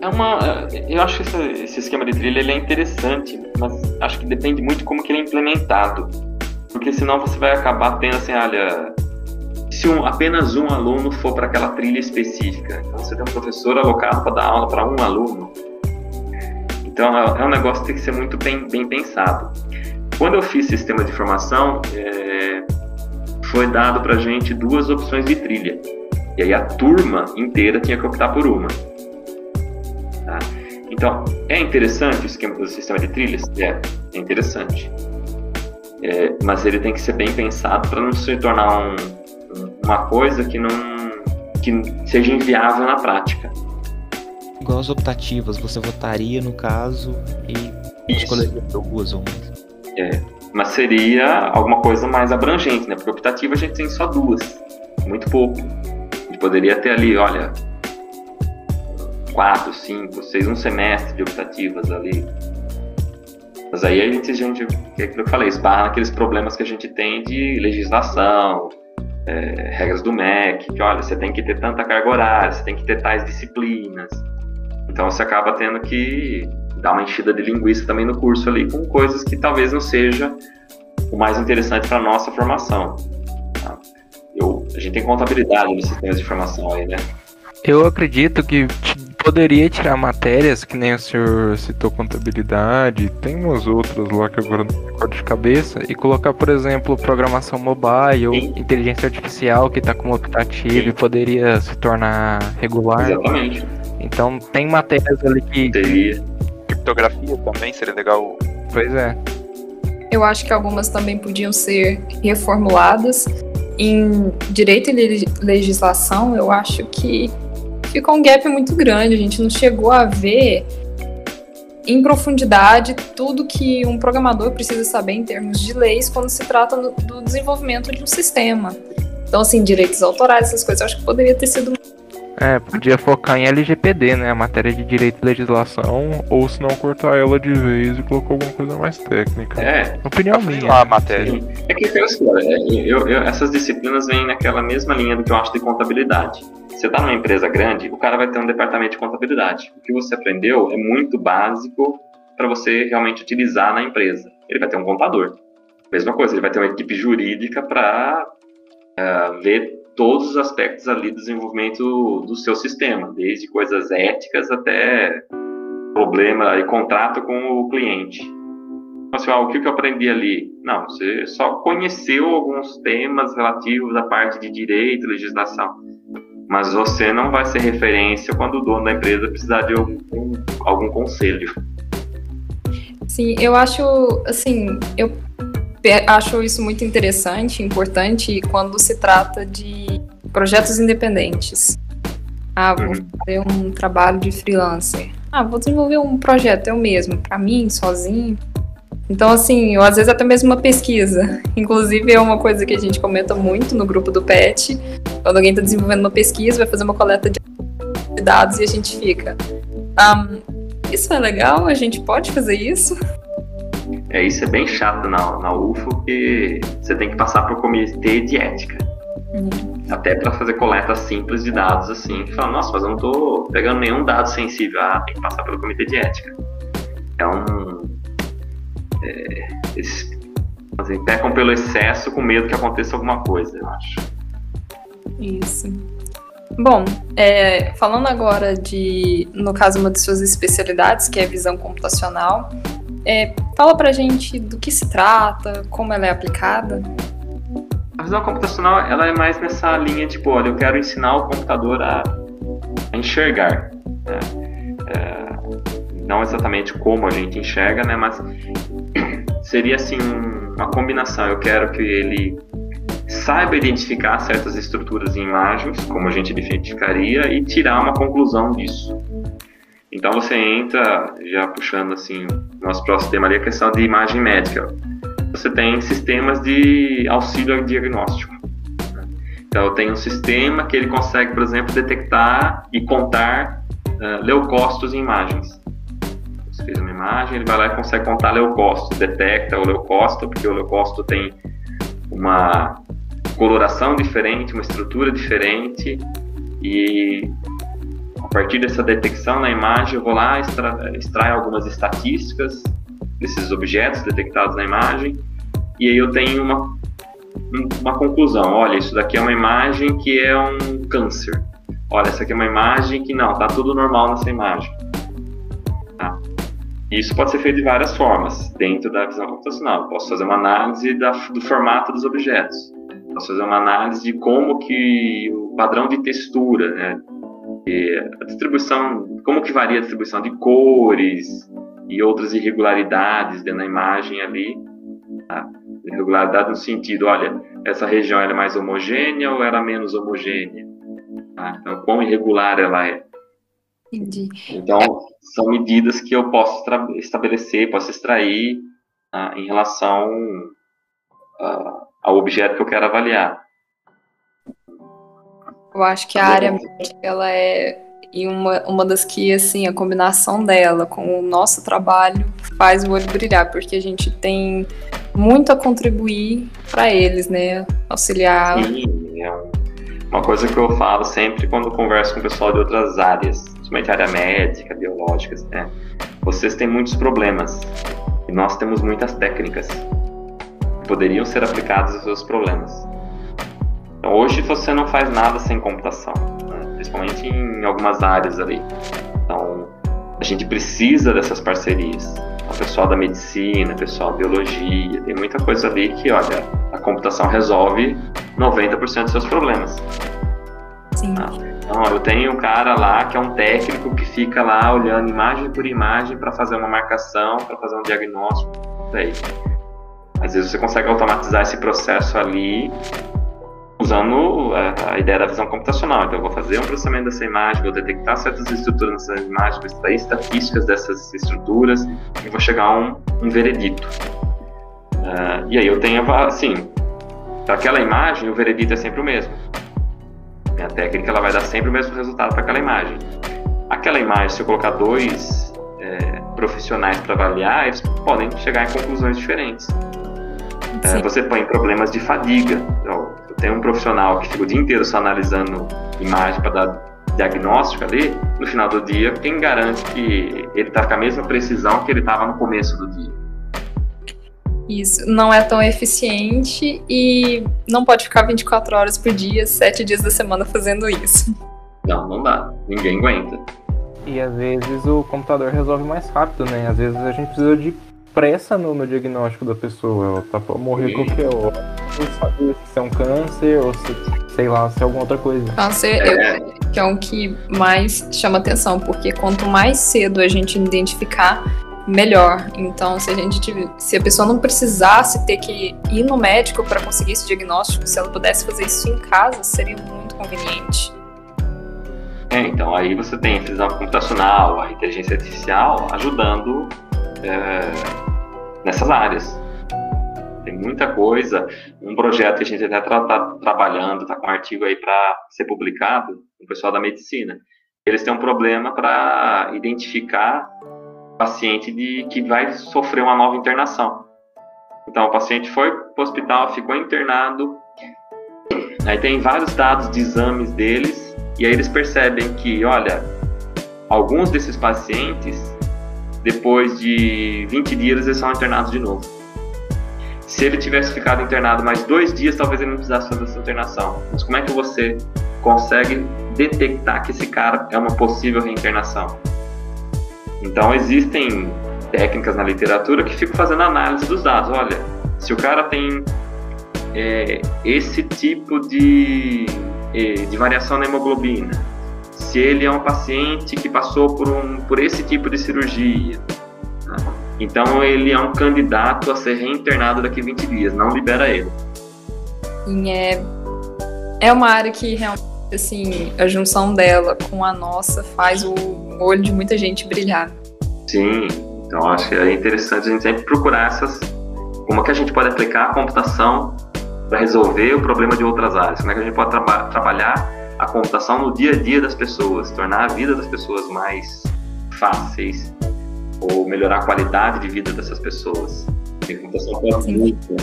É uma, eu acho que esse, esse esquema de trilha ele é interessante, mas acho que depende muito de como que ele é implementado. Porque senão você vai acabar tendo assim, olha, se um, apenas um aluno for para aquela trilha específica, então você tem um professor alocado para dar aula para um aluno, então é, é um negócio que tem que ser muito bem, bem pensado. Quando eu fiz sistema de informação, é, foi dado para gente duas opções de trilha. E aí a turma inteira tinha que optar por uma. Tá? Então, é interessante o esquema do sistema de trilhas? É, é interessante. É, mas ele tem que ser bem pensado para não se tornar um, uma coisa que não que seja inviável na prática igual as optativas, você votaria no caso e Isso. escolheria duas ou mais. É, mas seria alguma coisa mais abrangente, né? Porque optativa a gente tem só duas, muito pouco. A gente poderia ter ali, olha, quatro, cinco, seis, um semestre de optativas ali. Mas aí a gente, a gente é aquilo que eu falei, esbarra naqueles problemas que a gente tem de legislação, é, regras do MEC, que olha, você tem que ter tanta carga horária, você tem que ter tais disciplinas. Então você acaba tendo que dar uma enchida de linguiça também no curso ali com coisas que talvez não seja o mais interessante para nossa formação. Tá? Eu, A gente tem contabilidade nos sistemas de informação aí, né? Eu acredito que poderia tirar matérias, que nem o senhor citou contabilidade, tem umas outras lá que agora não recordo de cabeça, e colocar, por exemplo, programação mobile, Sim. inteligência artificial que está como optativo Sim. e poderia se tornar regular. Exatamente. Então tem matérias ali que. Teria. Criptografia também seria legal. Pois é. Eu acho que algumas também podiam ser reformuladas. Em direito e le- legislação, eu acho que ficou um gap muito grande. A gente não chegou a ver em profundidade tudo que um programador precisa saber em termos de leis quando se trata do desenvolvimento de um sistema. Então, assim, direitos autorais, essas coisas, eu acho que poderia ter sido É, podia focar em LGPD, né? A matéria de direito e legislação, ou se não cortar ela de vez e colocar alguma coisa mais técnica. É, Opinião minha. lá, a matéria. Sim. É que aquela história, é, eu- eu- essas disciplinas vêm naquela mesma linha do que eu acho de contabilidade. Você está numa empresa grande, o cara vai ter um departamento de contabilidade. O que você aprendeu é muito básico para você realmente utilizar na empresa. Ele vai ter um contador. Mesma coisa, ele vai ter uma equipe jurídica para ver todos os aspectos ali do desenvolvimento do seu sistema, desde coisas éticas até problema e contrato com o cliente. Assim, ah, o que eu aprendi ali? Não, você só conheceu alguns temas relativos à parte de direito, legislação, mas você não vai ser referência quando o dono da empresa precisar de algum, algum conselho. Sim, eu acho, assim, eu acho isso muito interessante, importante quando se trata de projetos independentes. Ah, vou Uhum. fazer um trabalho de freelancer. Ah, vou desenvolver um projeto eu mesmo, para mim, sozinho. Então, assim, ou às vezes até mesmo uma pesquisa. Inclusive, é uma coisa que a gente comenta muito no grupo do PET. Quando alguém está desenvolvendo uma pesquisa, vai fazer uma coleta de dados e a gente fica. "Ahn, isso é legal? A gente pode fazer isso? É, isso é bem chato na, na UFO, porque você tem que passar por comitê de ética. Até para fazer coleta simples de dados, assim. que Fala, nossa, mas eu não tô pegando nenhum dado sensível. Ah, tem que passar pelo comitê de ética. É um. é, eles assim, pecam pelo excesso com medo que aconteça alguma coisa, eu acho. Isso. Bom, é, falando agora de, no caso, uma de suas especialidades, que é visão computacional, é, fala pra gente do que se trata, como ela é aplicada. A visão computacional, ela é mais nessa linha, tipo, olha, eu quero ensinar o computador a, a enxergar. né? É, não exatamente como a gente enxerga, né? Mas seria, assim, um- uma combinação. Eu quero que ele saiba identificar certas estruturas em imagens, como a gente identificaria, e tirar uma conclusão disso. Então você entra, já puxando assim, nosso próximo tema ali, a questão de imagem médica você tem sistemas de auxílio diagnóstico. Então, tenho um sistema que ele consegue, por exemplo, detectar e contar uh, leucócitos em imagens. Você fez uma imagem, ele vai lá e consegue contar leucócitos, detecta o leucócito, porque o leucócito tem uma coloração diferente, uma estrutura diferente, e a partir dessa detecção na imagem, eu vou lá extra, extrair algumas estatísticas desses objetos detectados na imagem, e aí eu tenho uma, um- uma conclusão. Olha, isso daqui é uma imagem que é um câncer. Olha, essa aqui é uma imagem que não, tá tudo normal nessa imagem. Tá? Isso pode ser feito de várias formas dentro da visão computacional. Eu posso fazer uma análise da- do formato dos objetos. Posso fazer uma análise de como que o padrão de textura, né? A distribuição, como que varia a distribuição de cores, e outras irregularidades da imagem ali. Tá? Irregularidade no sentido, olha, essa região ela é mais homogênea ou ela é menos homogênea? Tá? Então, quão irregular ela é. Entendi. Então, são medidas que eu posso estabelecer, posso extrair tá? em relação ah, ao objeto que eu quero avaliar. Eu acho que a área médica, ela é e uma, uma das que, assim, a combinação dela com o nosso trabalho faz o olho brilhar, porque a gente tem muito a contribuir para eles, né? Auxiliar. Sim, é um- uma coisa que eu falo sempre quando converso com o pessoal de outras áreas, principalmente área médica, biológicas, né? Vocês têm muitos problemas e nós temos muitas técnicas que poderiam ser aplicadas aos seus problemas. Então, hoje você não faz nada sem computação, né? principalmente em algumas áreas ali. Então, a gente precisa dessas parcerias. O pessoal da medicina, o pessoal da biologia, tem muita coisa ali que, olha, a computação resolve 90% dos seus problemas. Sim. Tá? Então, eu tenho um cara lá que é um técnico que fica lá olhando imagem por imagem para fazer uma marcação, para fazer um diagnóstico. Daí. Às vezes você consegue automatizar esse processo ali usando a, é, a, ideia da visão computacional. Então, eu vou fazer um processamento dessa imagem, vou detectar certas estruturas nessas imagens, vou extrair estatísticas dessas estruturas e vou chegar a um, um veredito. Uh, e aí eu tenho, assim, para aquela imagem, o veredito é sempre o mesmo. A técnica ela vai dar sempre o mesmo resultado para aquela imagem. Aquela imagem, se eu colocar dois é, profissionais para avaliar, eles podem chegar em conclusões diferentes. É, você põe problemas de fadiga. Então, tem um profissional que fica o dia inteiro só analisando imagem para dar diagnóstico ali, no final do dia, quem garante que ele está com a mesma precisão que ele estava no começo do dia? Isso, não é tão eficiente e não pode ficar 24 horas por dia, 7 dias da semana fazendo isso. Não, não dá. Ninguém aguenta. E às vezes o computador resolve mais rápido, né? Às vezes a gente precisa de pressa no, no diagnóstico da pessoa. Ela tá pra morrer qualquer hora. Saber se é um câncer ou se, sei lá, se é alguma outra coisa. Câncer é. Eu, que é o que mais chama atenção, porque quanto mais cedo a gente identificar, melhor. Então, se a gente tiver, se a pessoa não precisasse ter que ir no médico para conseguir esse diagnóstico, se ela pudesse fazer isso em casa, seria muito conveniente. É, então aí você tem a visão computacional, a inteligência artificial ajudando é, nessas áreas. Tem muita coisa. Um projeto que a gente até está tá trabalhando, está com um artigo aí para ser publicado, com o pessoal da medicina. Eles têm um problema para identificar paciente de, que vai sofrer uma nova internação. Então, o paciente foi para o hospital, ficou internado, aí tem vários dados de exames deles, e aí eles percebem que, olha, alguns desses pacientes depois de 20 dias eles são internados de novo. Se ele tivesse ficado internado mais dois dias, talvez ele não precisasse fazer essa internação. Mas como é que você consegue detectar que esse cara é uma possível reinternação? Então existem técnicas na literatura que ficam fazendo análise dos dados. Olha, se o cara tem é, esse tipo de, é, de variação na hemoglobina, se ele é um paciente que passou por, um, por esse tipo de cirurgia. Né? Então, ele é um candidato a ser reinternado daqui a 20 dias, não libera ele. Sim, é, é uma área que realmente, assim, a junção dela com a nossa faz o olho de muita gente brilhar. Sim, então acho que é interessante a gente sempre procurar essas. Como é que a gente pode aplicar a computação para resolver o problema de outras áreas? Como é que a gente pode traba trabalhar a computação no dia a dia das pessoas, tornar a vida das pessoas mais fáceis ou melhorar a qualidade de vida dessas pessoas. A computação pode muito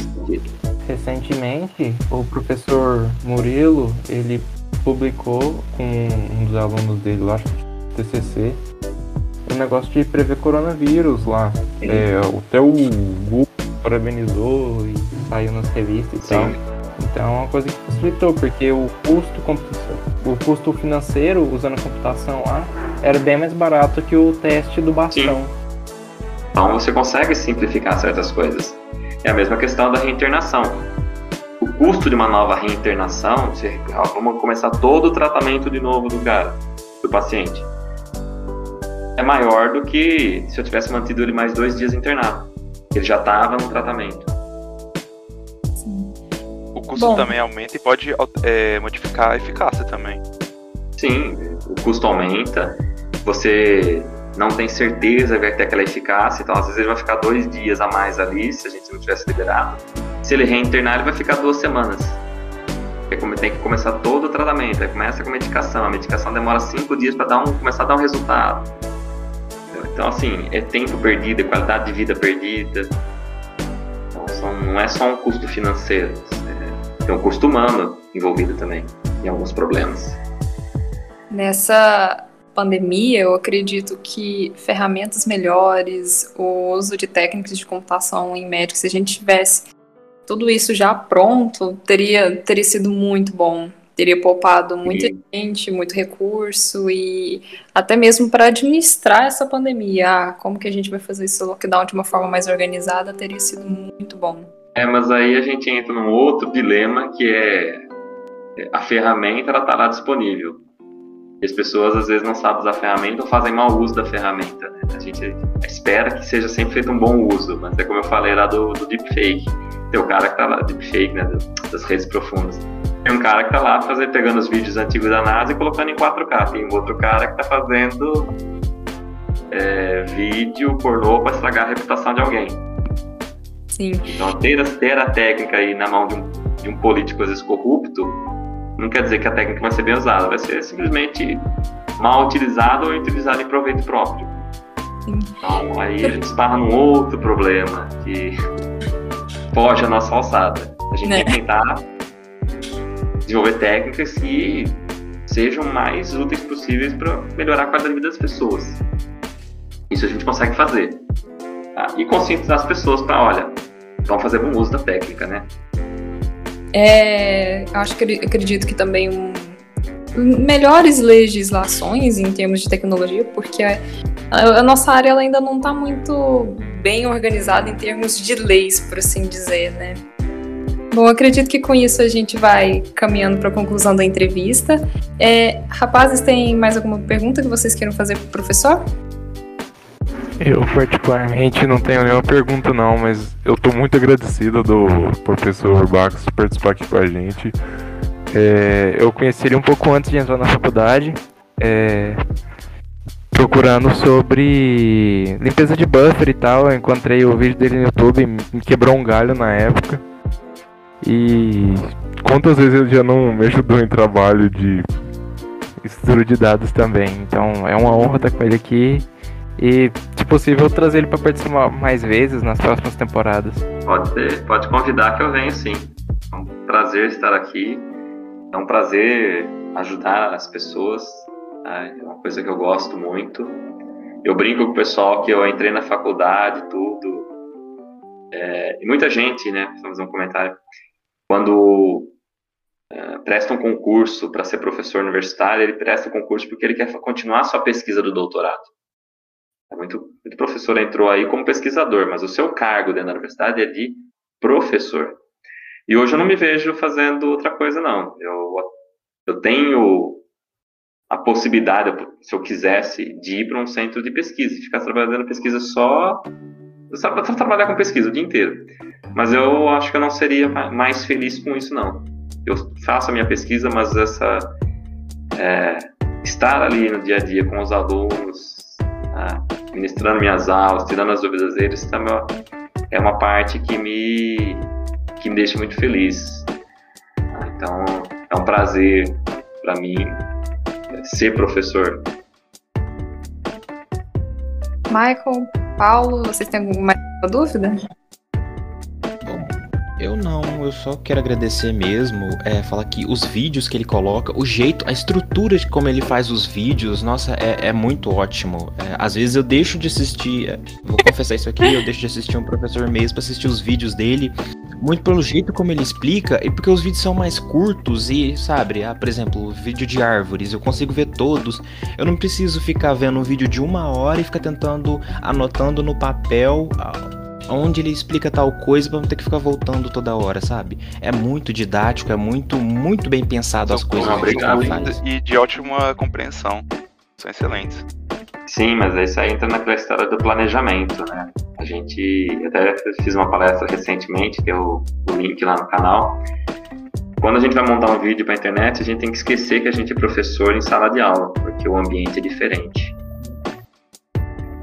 Recentemente, o professor Murilo, ele publicou com um dos alunos dele lá, TCC, um negócio de prever coronavírus lá. É, até o Google parabenizou e saiu nas revistas e Sim. tal. Então é uma coisa que facilitou, porque o custo, o custo financeiro usando a computação lá era bem mais barato que o teste do bastão. Sim. Então você consegue simplificar certas coisas. É a mesma questão da reinternação. O custo de uma nova reinternação, vamos começar todo o tratamento de novo do cara, do paciente, é maior do que se eu tivesse mantido ele mais dois dias internado. Ele já estava no tratamento custo Bom. também aumenta e pode é, modificar a eficácia também. Sim, o custo aumenta, você não tem certeza que vai ter aquela eficácia, então às vezes ele vai ficar dois dias a mais ali, se a gente não tivesse liberado. Se ele reinternar, ele vai ficar duas semanas. Tem que começar todo o tratamento, aí começa com medicação, a medicação demora cinco dias para um, começar a dar um resultado. Então, assim, é tempo perdido, é qualidade de vida perdida. Então, são, não é só um custo financeiro, tem um custo humano envolvido também em alguns problemas. Nessa pandemia, eu acredito que ferramentas melhores, o uso de técnicas de computação em médicos, se a gente tivesse tudo isso já pronto, teria, teria sido muito bom. Teria poupado muita Sim. gente, muito recurso e até mesmo para administrar essa pandemia. Ah, como que a gente vai fazer esse lockdown de uma forma mais organizada teria sido muito bom. É, mas aí a gente entra num outro dilema que é a ferramenta ela tá lá disponível. E as pessoas às vezes não sabem usar a ferramenta ou fazem mau uso da ferramenta. Né? A gente espera que seja sempre feito um bom uso, mas é como eu falei lá do, do deepfake. Tem o cara que tá lá, deepfake, né, das redes profundas tem um cara que tá lá fazendo, pegando os vídeos antigos da NASA e colocando em 4K. Tem um outro cara que tá fazendo é, vídeo pornô para estragar a reputação de alguém. Sim. Então, ter, ter a técnica aí na mão de um, de um político, às vezes, corrupto, não quer dizer que a técnica vai ser bem usada. Vai ser simplesmente mal utilizada ou utilizada em proveito próprio. Sim. Então, aí a gente esbarra num outro problema que foge a nossa alçada. A gente né? tem que tentar desenvolver técnicas que sejam mais úteis possíveis para melhorar a qualidade de vida das pessoas. Isso a gente consegue fazer. Tá? E conscientizar as pessoas para, olha, vamos fazer bom uso da técnica, né? É, acho que acredito que também um, melhores legislações em termos de tecnologia, porque a, a, a nossa área ainda não está muito bem organizada em termos de leis, por assim dizer, né? Bom, acredito que com isso a gente vai caminhando para a conclusão da entrevista. É, rapazes, tem mais alguma pergunta que vocês queiram fazer para o professor? Eu particularmente não tenho nenhuma pergunta não, mas eu estou muito agradecido do professor Bacos participar aqui com a gente. É, eu conheci ele um pouco antes de entrar na faculdade, é, procurando sobre limpeza de buffer e tal. Eu encontrei o vídeo dele no YouTube, me quebrou um galho na época. E quantas vezes ele já não me ajudou em trabalho de estudo de dados também. Então é uma honra estar com ele aqui e, se possível, trazer ele para participar mais vezes nas próximas temporadas. Pode ser, pode convidar que eu venho sim. É um prazer estar aqui. É um prazer ajudar as pessoas. Tá? É uma coisa que eu gosto muito. Eu brinco com o pessoal que eu entrei na faculdade, tudo. É, e muita gente, né? Vamos fazer um comentário quando uh, presta um concurso para ser professor universitário, ele presta o concurso porque ele quer continuar a sua pesquisa do doutorado. É muito, muito professor entrou aí como pesquisador, mas o seu cargo dentro da universidade é de professor. E hoje eu não me vejo fazendo outra coisa, não. Eu, eu tenho a possibilidade, se eu quisesse, de ir para um centro de pesquisa, ficar trabalhando pesquisa só. Só trabalhar com pesquisa o dia inteiro. Mas eu acho que eu não seria mais feliz com isso, não. Eu faço a minha pesquisa, mas essa. É, estar ali no dia a dia com os alunos, é, ministrando minhas aulas, tirando as dúvidas deles, é uma parte que me, que me deixa muito feliz. Então, é um prazer para mim ser professor. Michael, Paulo, vocês têm alguma dúvida? Eu não, eu só quero agradecer mesmo, é, falar que os vídeos que ele coloca, o jeito, a estrutura de como ele faz os vídeos, nossa, é, é muito ótimo. É, às vezes eu deixo de assistir, é, vou confessar isso aqui, eu deixo de assistir um professor mesmo para assistir os vídeos dele, muito pelo jeito como ele explica, e porque os vídeos são mais curtos e, sabe, ah, por exemplo, vídeo de árvores, eu consigo ver todos, eu não preciso ficar vendo um vídeo de uma hora e ficar tentando, anotando no papel onde ele explica tal coisa pra não ter que ficar voltando toda hora, sabe? É muito didático, é muito, muito bem pensado as coisas que ele faz. E de ótima compreensão. São excelentes. Sim, mas isso aí entra naquela história do planejamento, né? A gente até fiz uma palestra recentemente, tem o, o link lá no canal. Quando a gente vai montar um vídeo para internet, a gente tem que esquecer que a gente é professor em sala de aula, porque o ambiente é diferente.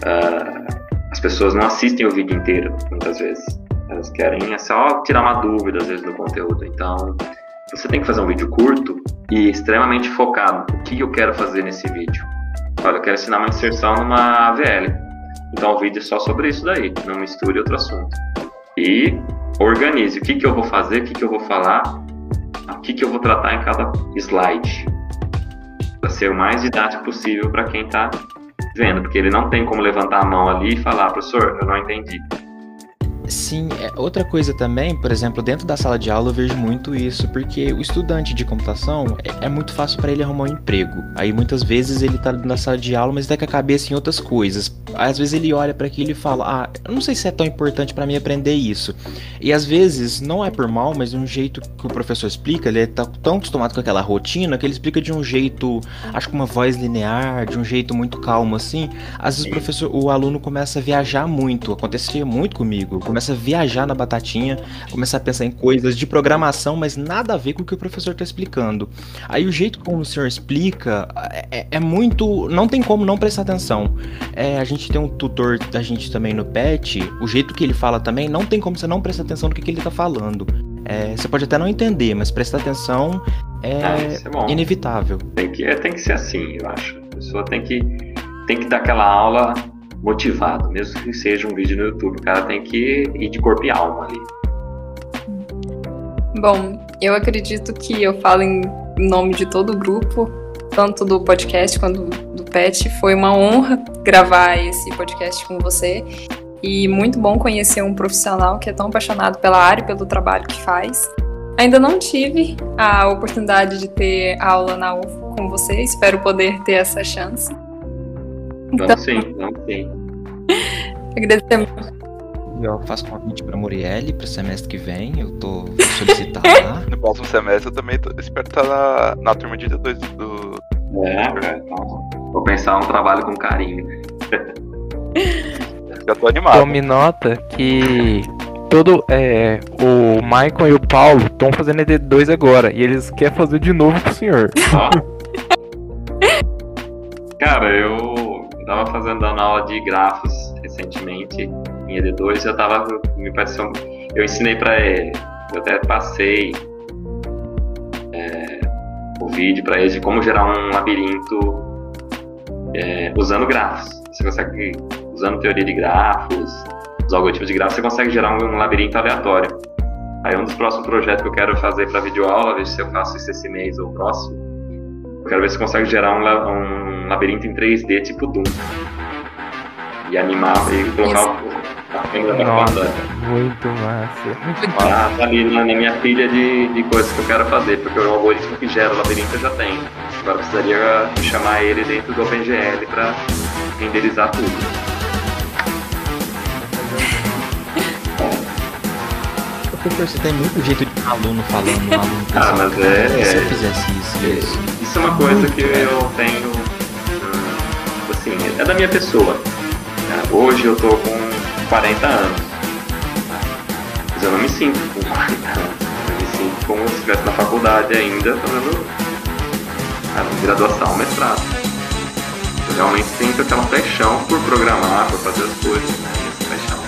Uh, as pessoas não assistem o vídeo inteiro, muitas vezes. Elas querem é só tirar uma dúvida, às vezes, do conteúdo. Então, você tem que fazer um vídeo curto e extremamente focado. O que eu quero fazer nesse vídeo? Olha, eu quero ensinar uma inserção numa AVL. Então, o vídeo é só sobre isso daí. Não misture outro assunto. E organize. O que, que eu vou fazer, o que, que eu vou falar, o que, que eu vou tratar em cada slide. Para ser o mais didático possível para quem está vendo, porque ele não tem como levantar a mão ali e falar, professor, eu não entendi. Sim, é, outra coisa também, por exemplo, dentro da sala de aula eu vejo muito isso, porque o estudante de computação é, é muito fácil para ele arrumar um emprego. Aí muitas vezes ele tá na sala de aula, mas tá com a cabeça em outras coisas. Às vezes ele olha para aquilo e fala: "Ah, eu não sei se é tão importante para mim aprender isso". E às vezes não é por mal, mas de um jeito que o professor explica, ele tá tão acostumado com aquela rotina que ele explica de um jeito, acho que uma voz linear, de um jeito muito calmo assim. Às vezes o professor, o aluno começa a viajar muito, acontecia muito comigo. Começa a viajar na batatinha, começa a pensar em coisas de programação, mas nada a ver com o que o professor está explicando. Aí o jeito como o senhor explica é, é muito. Não tem como não prestar atenção. É, a gente tem um tutor da gente também no PET, o jeito que ele fala também, não tem como você não prestar atenção no que, que ele está falando. É, você pode até não entender, mas prestar atenção é, Ah, é inevitável. Tem que, é, tem que ser assim, eu acho. A pessoa tem que, tem que dar aquela aula motivado, mesmo que seja um vídeo no YouTube. O cara tem que ir de corpo e alma ali. Bom, eu acredito que eu falo em nome de todo o grupo, tanto do podcast quanto do PET. Foi uma honra gravar esse podcast com você. E muito bom conhecer um profissional que é tão apaixonado pela área e pelo trabalho que faz. Ainda não tive a oportunidade de ter aula na UFO com você, espero poder ter essa chance. Vamos sim, vamos sim. Agradecer Eu faço convite pra Murielle pro semestre que vem, eu tô vou solicitar lá. No próximo semestre eu também tô- espero estar na, na turma de D2 do. É, cara, então, vou pensar um trabalho com carinho. Já tô animado. Tome nota que todo é, o Michael e o Paulo estão fazendo ED2 agora e eles querem fazer de novo com o senhor. Ó. Cara, eu tava fazendo dando aula de grafos recentemente em ED2 eu tava. Me pareceu. Eu ensinei pra ele, eu até passei é, o vídeo pra eles de como gerar um labirinto é, usando grafos. Você consegue, usando teoria de grafos, os algoritmos de grafos, você consegue gerar um, um labirinto aleatório. Aí um dos próximos projetos que eu quero fazer para videoaula, ver se eu faço isso esse mês ou próximo, quero ver se consegue gerar um, um labirinto em 3D tipo Doom. E animar e colocar o- a câmera da Nossa, muito massa. Ah, tá ali na, na minha pilha de, de coisas que eu quero fazer, porque o algoritmo que gera o labirinto eu já tenho. Agora eu precisaria chamar ele dentro do OpenGL para renderizar tudo. Professor, você tem muito jeito de aluno falando, um aluno pensando, Ah, mas "Cara, é- se eu é- fizesse isso, isso. Isso é uma coisa que eu tenho, hum, assim, é da minha pessoa. né? Hoje eu tô com 40 anos, mas eu não me sinto com 40 anos. Eu me sinto como se estivesse na faculdade ainda, fazendo a graduação, mestrado. Eu realmente sinto aquela paixão por programar, por fazer as coisas, né? Essa paixão.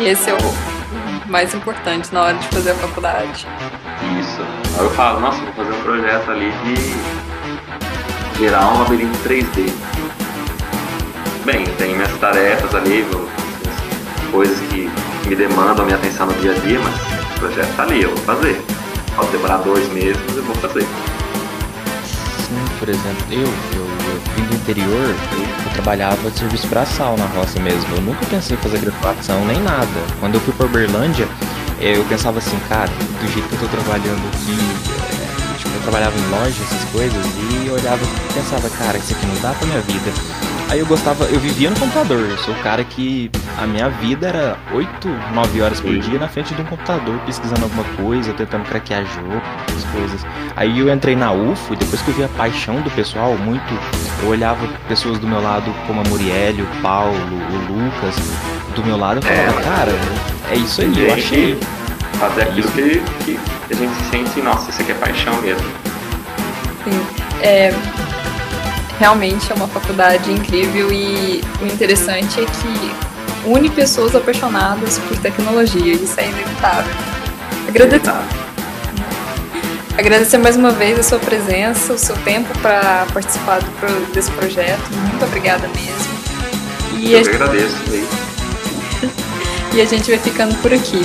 E esse é o mais importante na hora de fazer a faculdade. Isso. Aí eu falo, nossa, vou fazer um projeto ali de gerar um labirinto 3D. Bem, tenho minhas tarefas ali, coisas que me demandam minha atenção no dia a dia, mas o projeto tá ali, eu vou fazer. Pode demorar dois meses, mas eu vou fazer. Sim, por exemplo, eu, eu vim do interior, eu, trabalhava de serviço braçal na roça mesmo. Eu nunca pensei em fazer graduação nem nada. Quando eu fui pra Uberlândia, eu pensava assim, cara, do jeito que eu tô trabalhando aqui, eh, tipo, eu trabalhava em loja, essas coisas, e olhava e pensava, cara, isso aqui não dá pra minha vida. Aí eu gostava, eu vivia no computador, eu sou o cara que a minha vida era 8, 9 horas por dia na frente de um computador, pesquisando alguma coisa, tentando craquear jogo, essas coisas. Aí eu entrei na UFO e depois que eu vi a paixão do pessoal, muito, eu olhava pessoas do meu lado como a Murielle, o Paulo, o Lucas, do meu lado, eu falava, É. cara, é isso aí, eu achei. que Fazer aquilo que, que a gente sente, nossa, isso aqui é paixão mesmo. Sim, é, realmente é uma faculdade incrível e o interessante é que une pessoas apaixonadas por tecnologia, isso é inevitável. Agradecer, agradecer mais uma vez a sua presença, o seu tempo para participar do desse projeto, muito obrigada mesmo. E a, Eu que agradeço. e a gente vai ficando por aqui.